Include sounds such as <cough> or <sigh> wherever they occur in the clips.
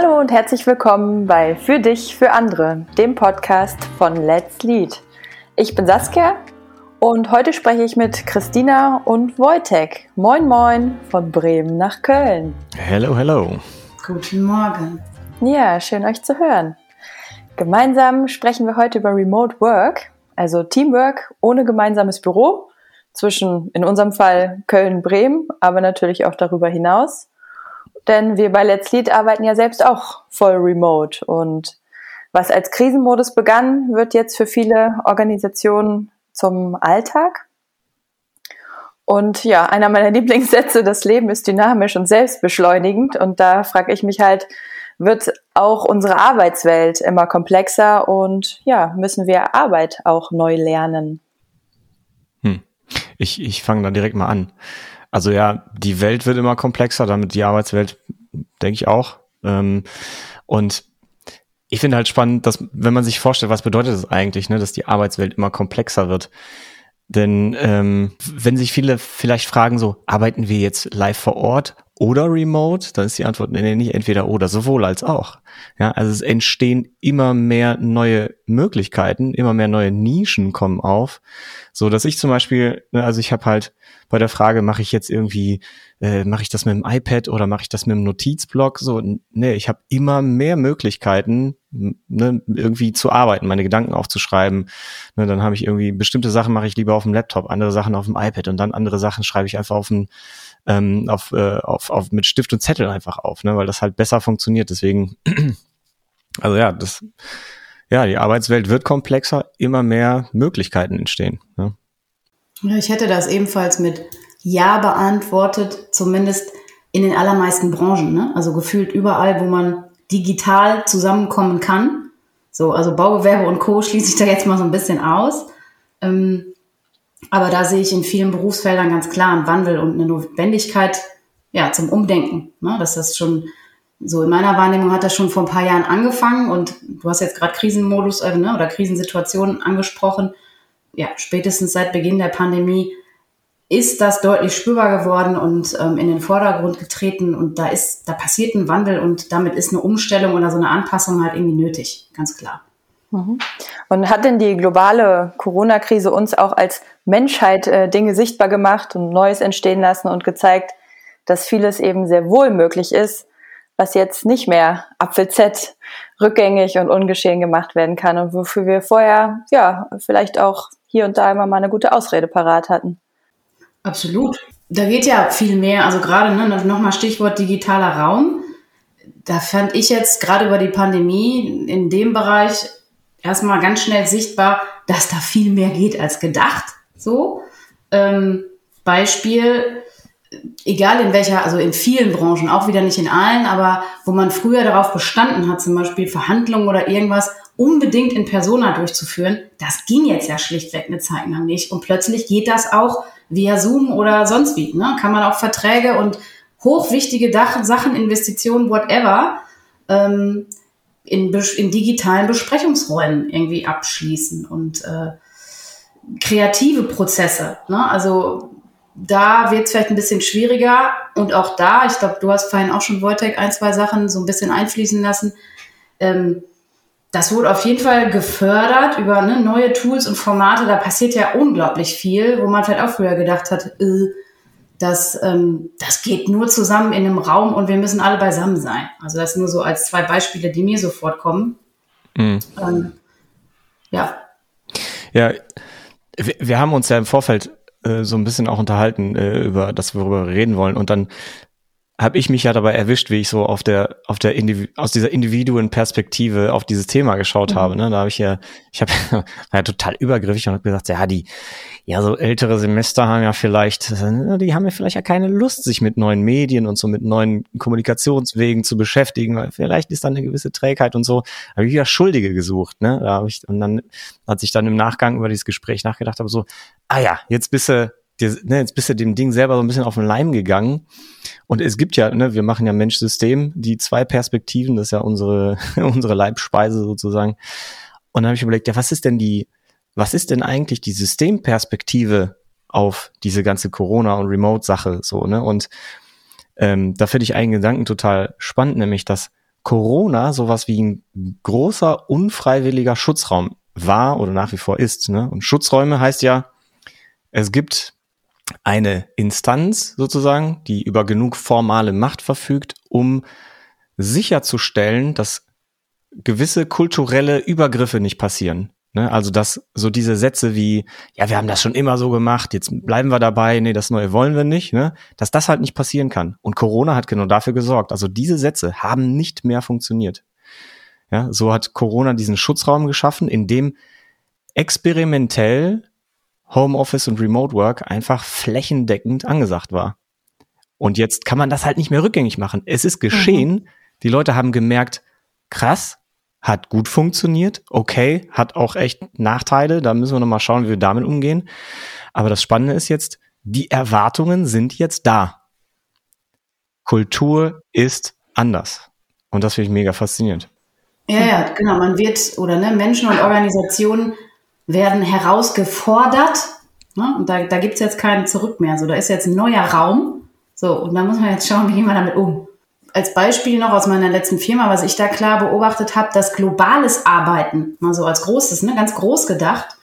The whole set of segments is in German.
Hallo und herzlich willkommen bei Für dich, für andere, dem Podcast von Let's Lead. Ich bin Saskia und heute spreche ich mit Christina und Wojtek. Moin Moin von Bremen nach Köln. Hello, hello. Guten Morgen. Ja, schön euch zu hören. Gemeinsam sprechen wir heute über Remote Work, also Teamwork ohne gemeinsames Büro zwischen, in unserem Fall Köln-Bremen, aber natürlich auch darüber hinaus. Denn wir bei Let's Lead arbeiten ja selbst auch voll remote. Und was als Krisenmodus begann, wird jetzt für viele Organisationen zum Alltag. Und ja, einer meiner <laughs> Lieblingssätze, das Leben ist dynamisch und selbstbeschleunigend. Und da frage ich mich halt, wird auch unsere Arbeitswelt immer komplexer und ja, müssen wir Arbeit auch neu lernen? Hm. Ich, ich fange da direkt mal an. Also ja, die Welt wird immer komplexer, damit die Arbeitswelt, denke ich auch. Ähm, und ich finde halt spannend, dass, wenn man sich vorstellt, was bedeutet das eigentlich, ne, dass die Arbeitswelt immer komplexer wird. Denn ähm, wenn sich viele vielleicht fragen, so, arbeiten wir jetzt live vor Ort oder remote, dann ist die Antwort, nee, nicht entweder oder, sowohl als auch. Ja, also es entstehen immer mehr neue Möglichkeiten, immer mehr neue Nischen kommen auf, so dass ich zum Beispiel, ne, also ich habe halt bei der Frage, mache ich jetzt irgendwie, äh, mache ich das mit dem iPad oder mache ich das mit dem Notizblock? So, nee, ich habe immer mehr Möglichkeiten, ne, irgendwie zu arbeiten, meine Gedanken aufzuschreiben. Ne, dann habe ich irgendwie bestimmte Sachen mache ich lieber auf dem Laptop, andere Sachen auf dem iPad und dann andere Sachen schreibe ich einfach auf dem ähm, auf, äh, auf, auf mit Stift und Zettel einfach auf, ne, weil das halt besser funktioniert. Deswegen, <clears throat> also ja, das ja, die Arbeitswelt wird komplexer, immer mehr Möglichkeiten entstehen. Ne? Ich hätte das ebenfalls mit Ja beantwortet, zumindest in den allermeisten Branchen. Ne? Also gefühlt überall, wo man digital zusammenkommen kann. So, also Baugewerbe und Co. schließe ich da jetzt mal so ein bisschen aus. Ähm, aber da sehe ich in vielen Berufsfeldern ganz klar einen Wandel und eine Notwendigkeit ja, zum Umdenken. Ne? Dass das schon so in meiner Wahrnehmung hat das schon vor ein paar Jahren angefangen und du hast jetzt gerade Krisenmodus äh, ne, oder Krisensituationen angesprochen ja, spätestens seit Beginn der Pandemie ist das deutlich spürbar geworden und ähm, in den Vordergrund getreten und da ist, da passiert ein Wandel und damit ist eine Umstellung oder so eine Anpassung halt irgendwie nötig, ganz klar. Mhm. Und hat denn die globale Corona-Krise uns auch als Menschheit äh, Dinge sichtbar gemacht und Neues entstehen lassen und gezeigt, dass vieles eben sehr wohl möglich ist, was jetzt nicht mehr Apfel Z rückgängig und ungeschehen gemacht werden kann und wofür wir vorher ja vielleicht auch hier und da immer mal eine gute Ausrede parat hatten. Absolut. Da geht ja viel mehr. Also gerade ne, nochmal Stichwort digitaler Raum. Da fand ich jetzt gerade über die Pandemie in dem Bereich erstmal ganz schnell sichtbar, dass da viel mehr geht als gedacht. So. Ähm, Beispiel, egal in welcher, also in vielen Branchen, auch wieder nicht in allen, aber wo man früher darauf bestanden hat, zum Beispiel Verhandlungen oder irgendwas, unbedingt in Persona durchzuführen, das ging jetzt ja schlichtweg eine Zeit lang nicht. Und plötzlich geht das auch via Zoom oder sonst wie. Ne? Kann man auch Verträge und hochwichtige Sachen, Investitionen, whatever, ähm, in, in digitalen Besprechungsräumen irgendwie abschließen und äh, kreative Prozesse. Ne? Also da wird es vielleicht ein bisschen schwieriger und auch da, ich glaube, du hast vorhin auch schon Wojtek ein, zwei Sachen so ein bisschen einfließen lassen. Ähm, das wurde auf jeden Fall gefördert über ne, neue Tools und Formate. Da passiert ja unglaublich viel, wo man vielleicht auch früher gedacht hat, äh, das, ähm, das geht nur zusammen in einem Raum und wir müssen alle beisammen sein. Also das nur so als zwei Beispiele, die mir sofort kommen. Mhm. Ähm, ja. Ja, wir, wir haben uns ja im Vorfeld so ein bisschen auch unterhalten äh, über das, worüber wir reden wollen. Und dann habe ich mich ja dabei erwischt, wie ich so auf der auf der Indiv aus dieser Individuen-Perspektive auf dieses Thema geschaut mhm. habe. Ne? Da habe ich ja, ich habe <laughs> ja total übergriffig und habe gesagt, ja die, ja so ältere Semester haben ja vielleicht, die haben ja vielleicht ja keine Lust, sich mit neuen Medien und so mit neuen Kommunikationswegen zu beschäftigen, weil vielleicht ist da eine gewisse Trägheit und so. Habe ich ja Schuldige gesucht, ne? Da habe ich und dann, als ich dann im Nachgang über dieses Gespräch nachgedacht habe, so, ah ja, jetzt bist du dir, ne, jetzt bist du dem Ding selber so ein bisschen auf den Leim gegangen. Und es gibt ja, ne, wir machen ja Mensch-System, die zwei Perspektiven, das ist ja unsere, <laughs> unsere Leibspeise sozusagen. Und dann habe ich überlegt, ja, was ist denn die, was ist denn eigentlich die Systemperspektive auf diese ganze Corona- und Remote-Sache so, ne? Und ähm, da finde ich einen Gedanken total spannend, nämlich dass Corona sowas wie ein großer unfreiwilliger Schutzraum war oder nach wie vor ist. Ne? Und Schutzräume heißt ja, es gibt eine Instanz sozusagen, die über genug formale Macht verfügt, um sicherzustellen, dass gewisse kulturelle Übergriffe nicht passieren. Ne? Also dass so diese Sätze wie, ja, wir haben das schon immer so gemacht, jetzt bleiben wir dabei, nee, das Neue wollen wir nicht, ne? dass das halt nicht passieren kann. Und Corona hat genau dafür gesorgt. Also diese Sätze haben nicht mehr funktioniert. Ja, so hat Corona diesen Schutzraum geschaffen, in dem experimentell Homeoffice und Remote Work einfach flächendeckend angesagt war. Und jetzt kann man das halt nicht mehr rückgängig machen. Es ist geschehen. Mhm. Die Leute haben gemerkt, krass, hat gut funktioniert, okay, hat auch echt Nachteile, da müssen wir nochmal schauen, wie wir damit umgehen. Aber das Spannende ist jetzt, die Erwartungen sind jetzt da. Kultur ist anders. Und das finde ich mega faszinierend. Ja, ja, genau. Man wird, oder ne, Menschen und Organisationen werden herausgefordert. Ne? Und da, da gibt es jetzt keinen Zurück mehr. So, da ist jetzt ein neuer Raum. So, und da muss man jetzt schauen, <laughs> wie gehen wir damit um als Beispiel noch aus meiner letzten Firma, was ich da klar beobachtet habe, dass globales Arbeiten, mal so als großes, ne, ganz groß gedacht,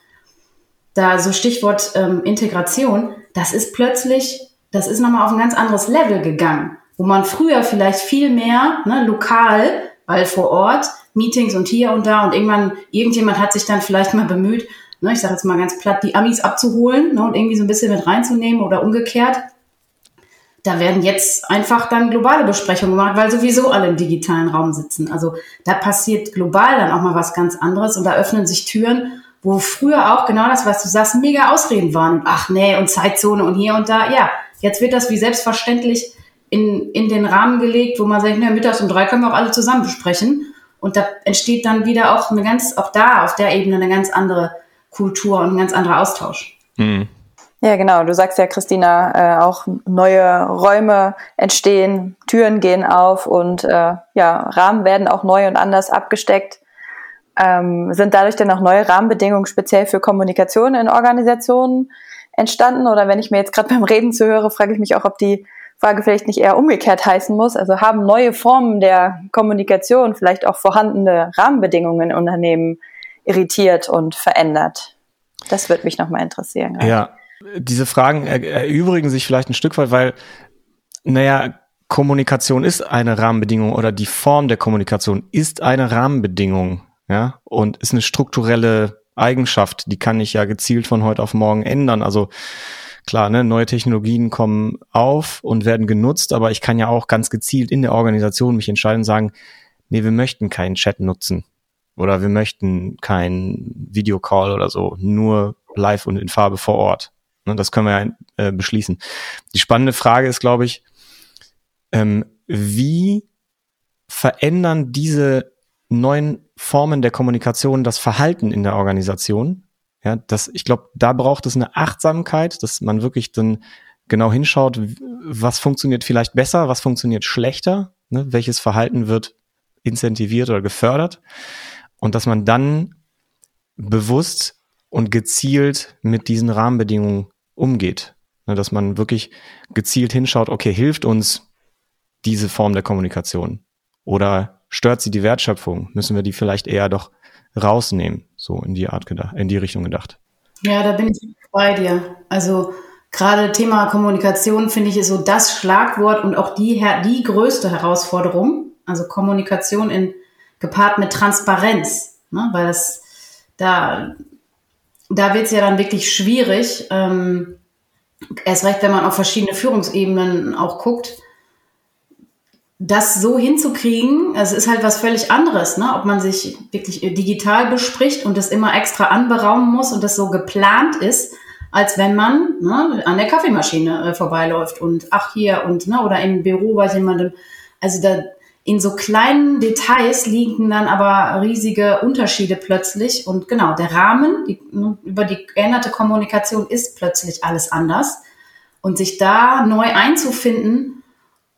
da so Stichwort ähm, Integration, das ist plötzlich, das ist nochmal auf ein ganz anderes Level gegangen, wo man früher vielleicht viel mehr ne, lokal, weil vor Ort Meetings und hier und da und irgendwann, irgendjemand hat sich dann vielleicht mal bemüht, ne, ich sage jetzt mal ganz platt, die Amis abzuholen ne, und irgendwie so ein bisschen mit reinzunehmen oder umgekehrt da werden jetzt einfach dann globale Besprechungen gemacht, weil sowieso alle im digitalen Raum sitzen. Also da passiert global dann auch mal was ganz anderes und da öffnen sich Türen, wo früher auch genau das, was du sagst, mega Ausreden waren. Ach nee, und Zeitzone und hier und da. Ja, jetzt wird das wie selbstverständlich in, in den Rahmen gelegt, wo man sagt, na, mittags um drei können wir auch alle zusammen besprechen. Und da entsteht dann wieder auch eine ganz, auch da auf der Ebene eine ganz andere Kultur und ein ganz anderer Austausch. Mhm. Ja, genau. Du sagst ja, Christina, äh, auch neue Räume entstehen, Türen gehen auf und äh, ja, Rahmen werden auch neu und anders abgesteckt. Ähm, sind dadurch denn auch neue Rahmenbedingungen speziell für Kommunikation in Organisationen entstanden? Oder wenn ich mir jetzt gerade <laughs> beim Reden zuhöre, frage ich mich auch, ob die Frage vielleicht nicht eher umgekehrt heißen muss. Also haben neue Formen der Kommunikation vielleicht auch vorhandene Rahmenbedingungen in Unternehmen irritiert und verändert? Das würde mich nochmal interessieren. Ja, diese Fragen erübrigen sich vielleicht ein Stück weit, weil, naja, Kommunikation ist eine Rahmenbedingung oder die Form der Kommunikation ist eine Rahmenbedingung, ja, und ist eine strukturelle Eigenschaft, die kann ich ja gezielt von heute auf morgen ändern. Also klar, ne, neue Technologien kommen auf und werden genutzt, aber ich kann ja auch ganz gezielt in der Organisation mich entscheiden und sagen, nee, wir möchten keinen Chat nutzen oder wir möchten keinen Videocall oder so, nur live und in Farbe vor Ort. Ne, das können wir ja äh, beschließen. Die spannende Frage ist, glaube ich, ähm, wie verändern diese neuen Formen der Kommunikation das Verhalten in der Organisation? Ja, das, ich glaube, da braucht es eine Achtsamkeit, dass man wirklich dann genau hinschaut, was funktioniert vielleicht besser, was funktioniert schlechter, ne? welches Verhalten wird incentiviert oder gefördert und dass man dann bewusst und gezielt mit diesen Rahmenbedingungen umgeht. Ne, dass man wirklich gezielt hinschaut, okay, hilft uns diese Form der Kommunikation? Oder stört sie die Wertschöpfung? Müssen wir die vielleicht eher doch rausnehmen? So in die Art gedacht, in die Richtung gedacht. Ja, da bin ich bei dir. Also gerade Thema Kommunikation finde ich ist so das Schlagwort und auch die, die größte Herausforderung. Also Kommunikation in, gepaart mit Transparenz, ne? weil das da da wird es ja dann wirklich schwierig, ähm, erst recht, wenn man auf verschiedene Führungsebenen auch guckt, das so hinzukriegen, es ist halt was völlig anderes, ne? ob man sich wirklich digital bespricht und das immer extra anberaumen muss und das so geplant ist, als wenn man ne, an der Kaffeemaschine äh, vorbeiläuft und ach hier und ne, oder im Büro bei jemandem. Also da, in so kleinen Details liegen dann aber riesige Unterschiede plötzlich. Und genau, der Rahmen die, über die geänderte Kommunikation ist plötzlich alles anders. Und sich da neu einzufinden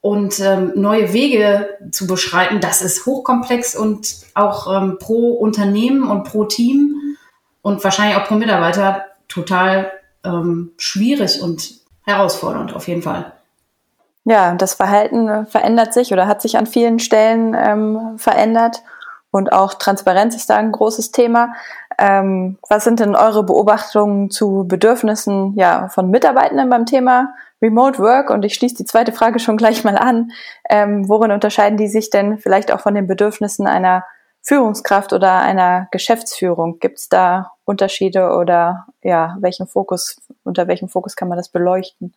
und ähm, neue Wege zu beschreiten, das ist hochkomplex und auch ähm, pro Unternehmen und pro Team und wahrscheinlich auch pro Mitarbeiter total ähm, schwierig und herausfordernd auf jeden Fall. Ja, das Verhalten verändert sich oder hat sich an vielen Stellen ähm, verändert. Und auch Transparenz ist da ein großes Thema. Ähm, was sind denn eure Beobachtungen zu Bedürfnissen ja, von Mitarbeitenden beim Thema Remote Work? Und ich schließe die zweite Frage schon gleich mal an. Ähm, worin unterscheiden die sich denn vielleicht auch von den Bedürfnissen einer Führungskraft oder einer Geschäftsführung? Gibt es da Unterschiede oder ja, welchen Fokus, unter welchem Fokus kann man das beleuchten?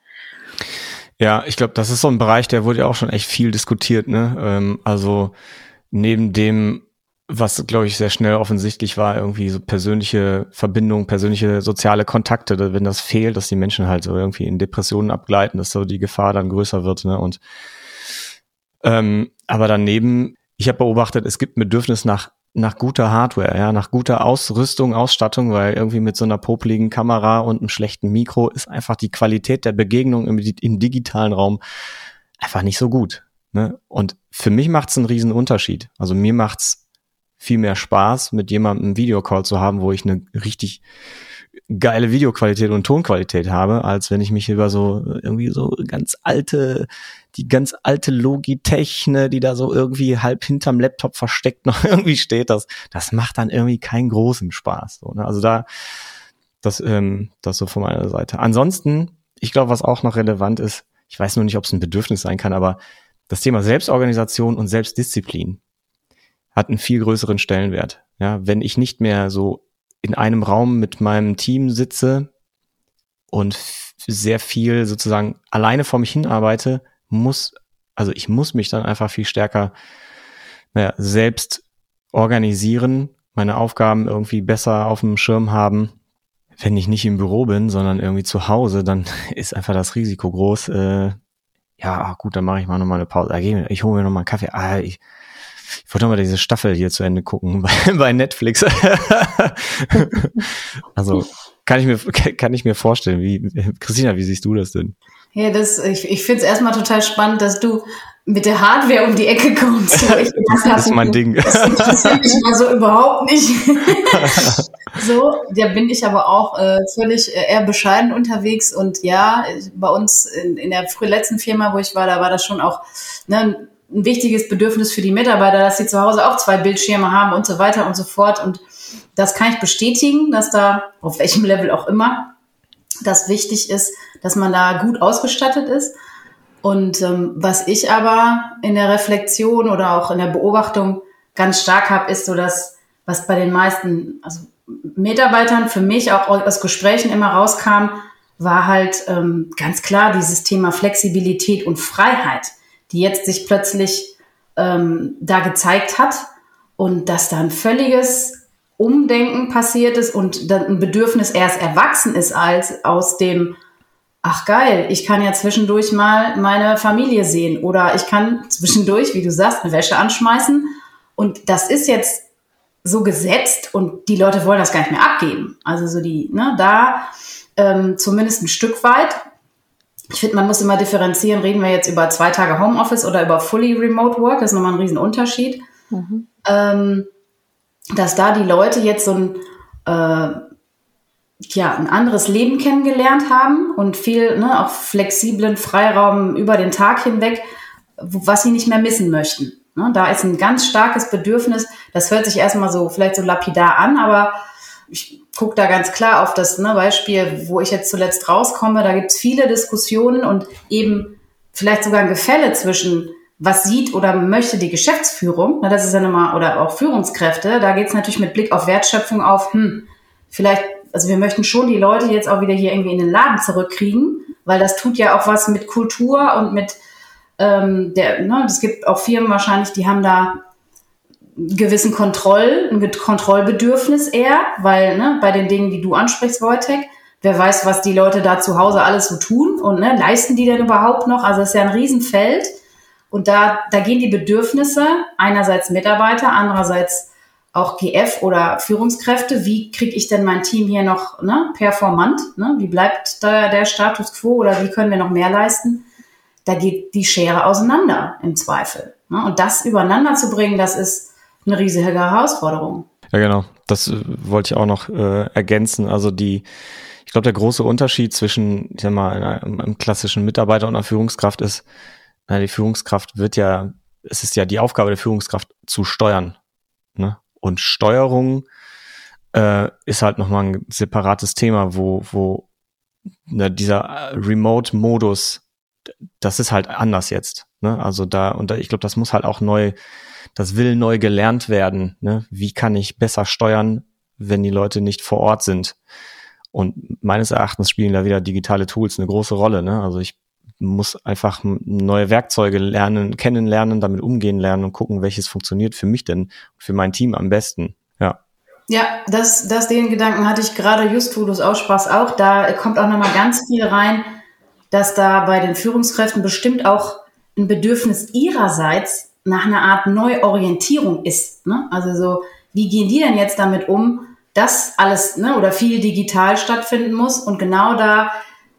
Ja, ich glaube, das ist so ein Bereich, der wurde ja auch schon echt viel diskutiert. Ne? Ähm, also neben dem, was glaube ich sehr schnell offensichtlich war, irgendwie so persönliche Verbindungen, persönliche soziale Kontakte, wenn das fehlt, dass die Menschen halt so irgendwie in Depressionen abgleiten, dass so die Gefahr dann größer wird. Ne? Und ähm, aber daneben ich habe beobachtet, es gibt ein Bedürfnis nach nach guter Hardware, ja, nach guter Ausrüstung, Ausstattung, weil irgendwie mit so einer popligen Kamera und einem schlechten Mikro ist einfach die Qualität der Begegnung im, im digitalen Raum einfach nicht so gut. Ne? Und für mich macht es einen riesen Unterschied. Also mir macht's viel mehr Spaß, mit jemandem einen Videocall zu haben, wo ich eine richtig geile Videoqualität und Tonqualität habe, als wenn ich mich über so irgendwie so ganz alte, die ganz alte Logitech, ne, die da so irgendwie halb hinterm Laptop versteckt noch <laughs> irgendwie steht, das, das macht dann irgendwie keinen großen Spaß. So, ne? Also da, das, ähm, das so von meiner Seite. Ansonsten, ich glaube, was auch noch relevant ist, ich weiß nur nicht, ob es ein Bedürfnis sein kann, aber das Thema Selbstorganisation und Selbstdisziplin hat einen viel größeren Stellenwert. Ja, wenn ich nicht mehr so in einem Raum mit meinem Team sitze und sehr viel sozusagen alleine vor mich hinarbeite, muss, also ich muss mich dann einfach viel stärker naja, selbst organisieren, meine Aufgaben irgendwie besser auf dem Schirm haben. Wenn ich nicht im Büro bin, sondern irgendwie zu Hause, dann <laughs> ist einfach das Risiko groß. Äh, ja, gut, dann mache ich mal nochmal eine Pause. Ich hole mir nochmal einen Kaffee. Ah, ich, ich wollte mal diese Staffel hier zu Ende gucken <laughs> bei, bei Netflix. <laughs> also kann ich mir kann ich mir vorstellen. Wie Christina, wie siehst du das denn? Ja, das ich, ich finde es erstmal total spannend, dass du mit der Hardware um die Ecke kommst. <laughs> Das, das ist mein Ding. Das interessiert mich mal so überhaupt nicht. so, da bin ich aber auch äh, völlig äh, eher bescheiden unterwegs und ja, bei uns in, in der letzten Firma, wo ich war, da war das schon auch ne, ein wichtiges Bedürfnis für die Mitarbeiter, dass sie zu Hause auch zwei Bildschirme haben und so weiter und so fort. Und das kann ich bestätigen, dass da, auf welchem Level auch immer, das wichtig ist, dass man da gut ausgestattet ist. Und ähm, was ich aber in der Reflexion oder auch in der Beobachtung ganz stark habe, ist so dass was bei den meisten also Mitarbeitern für mich auch aus Gesprächen immer rauskam, war halt ähm, ganz klar dieses Thema Flexibilität und Freiheit die jetzt sich plötzlich ähm, da gezeigt hat und dass da ein völliges Umdenken passiert ist und ein Bedürfnis erst erwachsen ist als aus dem, ach geil, ich kann ja zwischendurch mal meine Familie sehen oder ich kann zwischendurch, wie du sagst, eine Wäsche anschmeißen und das ist jetzt so gesetzt und die Leute wollen das gar nicht mehr abgeben. Also so die, ne, da ähm, zumindest ein Stück weit ich finde, man muss immer differenzieren, reden wir jetzt über zwei Tage Homeoffice oder über fully remote work, das ist nochmal ein Riesenunterschied. Mhm. Ähm, dass da die Leute jetzt so ein, äh, ja, ein anderes Leben kennengelernt haben und viel, ne, auch flexiblen Freiraum über den Tag hinweg, was sie nicht mehr missen möchten. Ne, da ist ein ganz starkes Bedürfnis, das hört sich erstmal so, vielleicht so lapidar an, aber ich gucke da ganz klar auf das ne, Beispiel, wo ich jetzt zuletzt rauskomme. Da gibt es viele Diskussionen und eben vielleicht sogar ein Gefälle zwischen was sieht oder möchte die Geschäftsführung, na, das ist ja nochmal, oder auch Führungskräfte, da geht es natürlich mit Blick auf Wertschöpfung auf, hm, vielleicht, also wir möchten schon die Leute jetzt auch wieder hier irgendwie in den Laden zurückkriegen, weil das tut ja auch was mit Kultur und mit ähm, der, ne, es gibt auch Firmen wahrscheinlich, die haben da gewissen Kontroll, ein Kontrollbedürfnis eher, weil ne, bei den Dingen, die du ansprichst, Wojtek, wer weiß, was die Leute da zu Hause alles so tun und ne, leisten die denn überhaupt noch? Also es ist ja ein Riesenfeld und da, da gehen die Bedürfnisse einerseits Mitarbeiter, andererseits auch GF oder Führungskräfte. Wie kriege ich denn mein Team hier noch ne, performant? Ne? Wie bleibt da der Status quo oder wie können wir noch mehr leisten? Da geht die Schere auseinander im Zweifel. Ne? Und das übereinander zu bringen, das ist eine riesige Herausforderung. Ja, genau. Das äh, wollte ich auch noch äh, ergänzen. Also die, ich glaube, der große Unterschied zwischen, ich sag mal, einem, einem klassischen Mitarbeiter und einer Führungskraft ist, na, die Führungskraft wird ja, es ist ja die Aufgabe der Führungskraft zu steuern. Ne? Und Steuerung äh, ist halt nochmal ein separates Thema, wo, wo ne, dieser äh, Remote-Modus, das ist halt anders jetzt. Ne? Also da, und da, ich glaube, das muss halt auch neu, das will neu gelernt werden. Ne? Wie kann ich besser steuern, wenn die Leute nicht vor Ort sind? Und meines Erachtens spielen da wieder digitale Tools eine große Rolle. Ne? Also ich muss einfach neue Werkzeuge lernen, kennenlernen, damit umgehen lernen und gucken, welches funktioniert für mich denn, für mein Team am besten. Ja. Ja, das, das, den Gedanken hatte ich gerade just, wo du es aussprachst, auch. Da kommt auch nochmal ganz viel rein, dass da bei den Führungskräften bestimmt auch ein Bedürfnis ihrerseits nach einer Art Neuorientierung ist. Ne? Also so, wie gehen die denn jetzt damit um, dass alles ne, oder viel digital stattfinden muss und genau da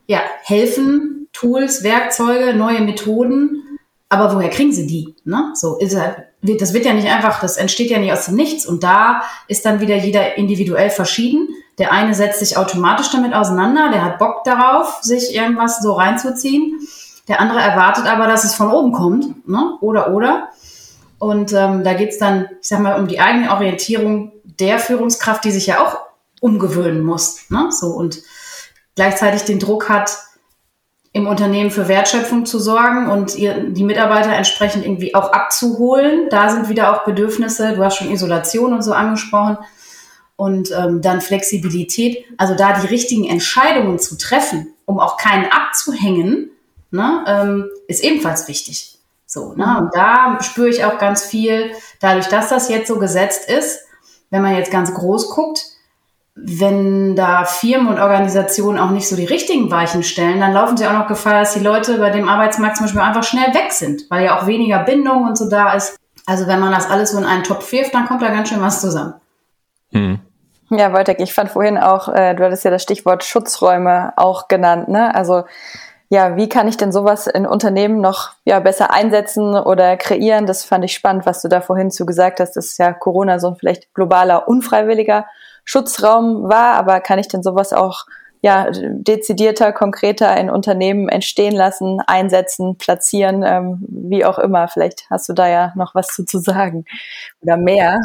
ja, helfen, Tools, Werkzeuge, neue Methoden, aber woher kriegen sie die? Ne? So ist er, das wird ja nicht einfach, das entsteht ja nicht aus dem Nichts. Und da ist dann wieder jeder individuell verschieden. Der eine setzt sich automatisch damit auseinander, der hat Bock darauf, sich irgendwas so reinzuziehen. Der andere erwartet aber, dass es von oben kommt, ne? oder oder. Und ähm, da geht's dann, ich sag mal, um die eigene Orientierung der Führungskraft, die sich ja auch umgewöhnen muss. Ne? So und gleichzeitig den Druck hat, im Unternehmen für Wertschöpfung zu sorgen und ihr, die Mitarbeiter entsprechend irgendwie auch abzuholen. Da sind wieder auch Bedürfnisse, du hast schon Isolation und so angesprochen. Und ähm, dann Flexibilität, also da die richtigen Entscheidungen zu treffen, um auch keinen abzuhängen, ne, ähm, ist ebenfalls wichtig. So, ne? Und da spüre ich auch ganz viel, dadurch, dass das jetzt so gesetzt ist, wenn man jetzt ganz groß guckt, wenn da Firmen und Organisationen auch nicht so die richtigen Weichen stellen, dann laufen sie auch noch Gefahr, dass die Leute bei dem Arbeitsmarkt zum Beispiel einfach schnell weg sind, weil ja auch weniger Bindung und so da ist. Also wenn man das alles so in einen Topf wirft, dann kommt da ganz schön was zusammen. Hm. Ja, Wojtek, ich fand vorhin auch, äh, du hattest ja das Stichwort Schutzräume auch genannt, ne? Also ja, wie kann ich denn sowas in Unternehmen noch ja, besser einsetzen oder kreieren? Das fand ich spannend, was du da vorhin zu gesagt hast, dass ja Corona so ein vielleicht globaler, unfreiwilliger Schutzraum war, aber kann ich denn sowas auch ja, dezidierter, konkreter in Unternehmen entstehen lassen, einsetzen, platzieren, ähm, wie auch immer. Vielleicht hast du da ja noch was zu, zu sagen oder mehr.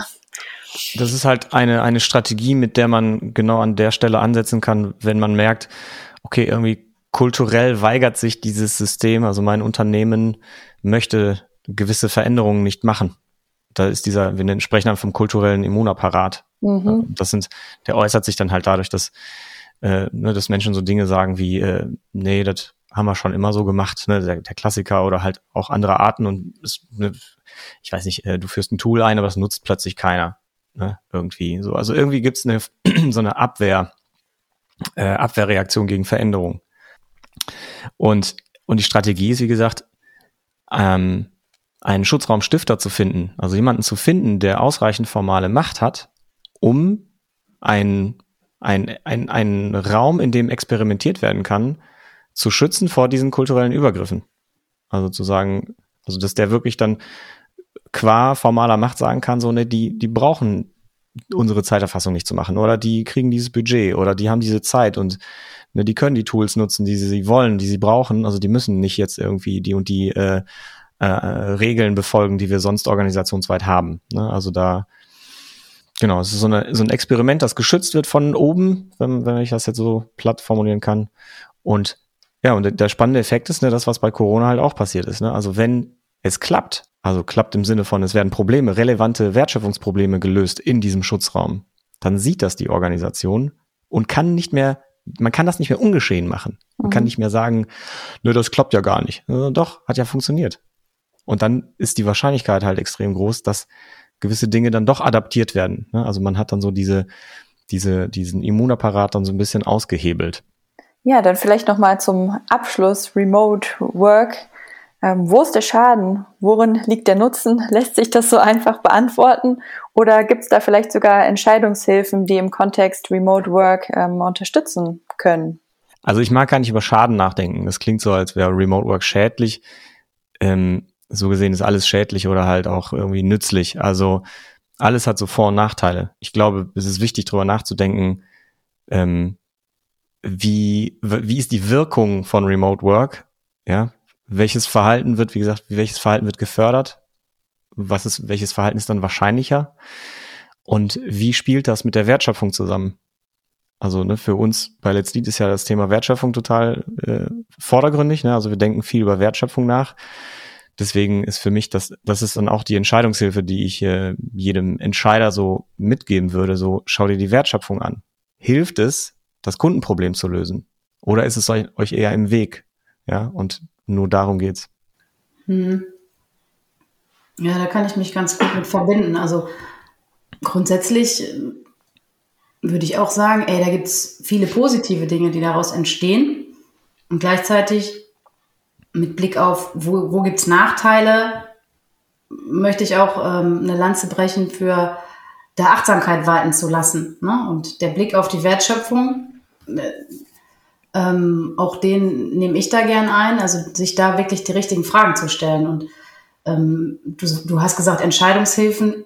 Das ist halt eine, eine Strategie, mit der man genau an der Stelle ansetzen kann, wenn man merkt, okay, irgendwie kulturell weigert sich dieses System, also mein Unternehmen möchte gewisse Veränderungen nicht machen. Da ist dieser, wir sprechen dann vom kulturellen Immunapparat. Mhm. Das sind, der äußert sich dann halt dadurch, dass, äh, ne, dass Menschen so Dinge sagen wie, äh, nee, das haben wir schon immer so gemacht, ne, der, der Klassiker oder halt auch andere Arten und es, ne, ich weiß nicht, äh, du führst ein Tool ein, aber das nutzt plötzlich keiner. Ne, irgendwie so. Also irgendwie gibt's eine <clears throat> so eine Abwehr, äh, Abwehrreaktion gegen Veränderung. Und, und die Strategie ist, wie gesagt, ähm, einen Schutzraumstifter zu finden, also jemanden zu finden, der ausreichend formale Macht hat, um ein, ein, ein, einen Raum, in dem experimentiert werden kann, zu schützen vor diesen kulturellen Übergriffen. Also zu sagen, also dass der wirklich dann qua formaler Macht sagen kann, so, ne, die, die brauchen unsere Zeiterfassung nicht zu machen oder die kriegen dieses Budget oder die haben diese Zeit und ne, die können die Tools nutzen, die sie, sie wollen, die sie brauchen. Also die müssen nicht jetzt irgendwie die und die äh, äh, Regeln befolgen, die wir sonst organisationsweit haben. Ne? Also da Genau, es ist so, eine, so ein Experiment, das geschützt wird von oben, wenn, wenn ich das jetzt so platt formulieren kann. Und ja, und der, der spannende Effekt ist, ne, das, was bei Corona halt auch passiert ist. Ne? Also wenn es klappt, also klappt im Sinne von, es werden Probleme, relevante Wertschöpfungsprobleme gelöst in diesem Schutzraum, dann sieht das die Organisation und kann nicht mehr, man kann das nicht mehr ungeschehen machen. Man mhm. kann nicht mehr sagen, nö, das klappt ja gar nicht. Doch, hat ja funktioniert. Und dann ist die Wahrscheinlichkeit halt extrem groß, dass gewisse Dinge dann doch adaptiert werden. Ne? Also man hat dann so diese, diese, diesen Immunapparat dann so ein bisschen ausgehebelt. Ja, dann vielleicht nochmal zum Abschluss Remote Work. Ähm, wo ist der Schaden? Worin liegt der Nutzen? <laughs> Lässt sich das so einfach beantworten? Oder gibt es da vielleicht sogar Entscheidungshilfen, die im Kontext Remote Work ähm, unterstützen können? Also ich mag gar nicht über Schaden nachdenken. Das klingt so, als wäre Remote Work schädlich. Ähm, so gesehen ist alles schädlich oder halt auch irgendwie nützlich. Also alles hat so Vor- und Nachteile. Ich glaube, es ist wichtig, darüber nachzudenken, ähm, wie, wie ist die Wirkung von Remote Work? Ja, welches Verhalten wird, wie gesagt, welches Verhalten wird gefördert? Was ist, welches Verhalten ist dann wahrscheinlicher? Und wie spielt das mit der Wertschöpfung zusammen? Also ne, für uns bei Let's Lead ist ja das Thema Wertschöpfung total äh, vordergründig. Ne? Also wir denken viel über Wertschöpfung nach. Deswegen ist für mich das, das ist dann auch die Entscheidungshilfe, die ich äh, jedem Entscheider so mitgeben würde. So schau dir die Wertschöpfung an. Hilft es, das Kundenproblem zu lösen? Oder ist es euch eher im Weg? Ja, und nur darum geht's. Hm. Ja, da kann ich mich ganz gut mit verbinden. Also grundsätzlich äh, würde ich auch sagen, ey, da gibt es viele positive Dinge, die daraus entstehen. Und gleichzeitig mit Blick auf, wo, wo gibt es Nachteile, möchte ich auch ähm, eine Lanze brechen für der Achtsamkeit walten zu lassen. Ne? Und der Blick auf die Wertschöpfung, äh, ähm, auch den nehme ich da gern ein, also sich da wirklich die richtigen Fragen zu stellen. Und ähm, du, du hast gesagt, Entscheidungshilfen,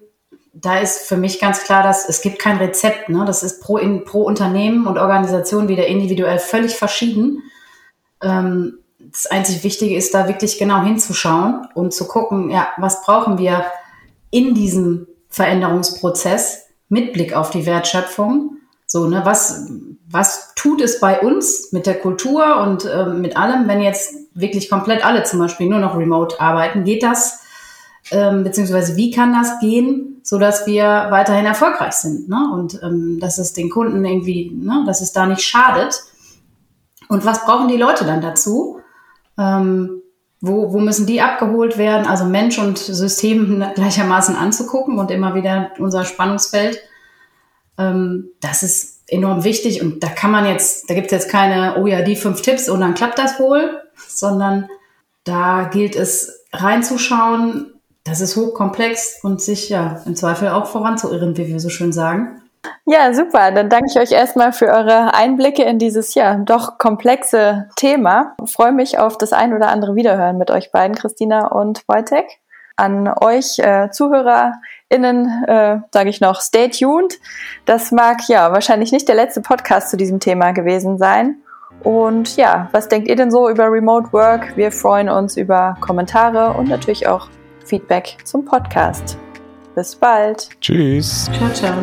da ist für mich ganz klar, dass es gibt kein Rezept. Ne? Das ist pro, in, pro Unternehmen und Organisation wieder individuell völlig verschieden. Ähm, das einzig Wichtige ist, da wirklich genau hinzuschauen und zu gucken, ja, was brauchen wir in diesem Veränderungsprozess mit Blick auf die Wertschöpfung. So, ne, was, was tut es bei uns mit der Kultur und äh, mit allem, wenn jetzt wirklich komplett alle zum Beispiel nur noch remote arbeiten? Geht das? Ähm, beziehungsweise wie kann das gehen, so dass wir weiterhin erfolgreich sind? Ne? Und ähm, dass es den Kunden irgendwie, ne, dass es da nicht schadet. Und was brauchen die Leute dann dazu? Ähm, wo, wo müssen die abgeholt werden? Also Mensch und System <laughs> gleichermaßen anzugucken und immer wieder unser Spannungsfeld. Ähm, das ist enorm wichtig und da kann man jetzt, da gibt es jetzt keine, oh ja, die fünf Tipps und dann klappt das wohl, sondern da gilt es reinzuschauen. Das ist hochkomplex und sich ja im Zweifel auch voranzuirren, wie wir so schön sagen. Ja, super. Dann danke ich euch erstmal für eure Einblicke in dieses ja doch komplexe Thema. Ich freue mich auf das ein oder andere Wiederhören mit euch beiden, Christina und Wojtek. An euch äh, ZuhörerInnen äh, sage ich noch, stay tuned. Das mag ja wahrscheinlich nicht der letzte Podcast zu diesem Thema gewesen sein. Und ja, was denkt ihr denn so über Remote Work? Wir freuen uns über Kommentare und natürlich auch Feedback zum Podcast. Bis bald. Tschüss. Ciao, ciao.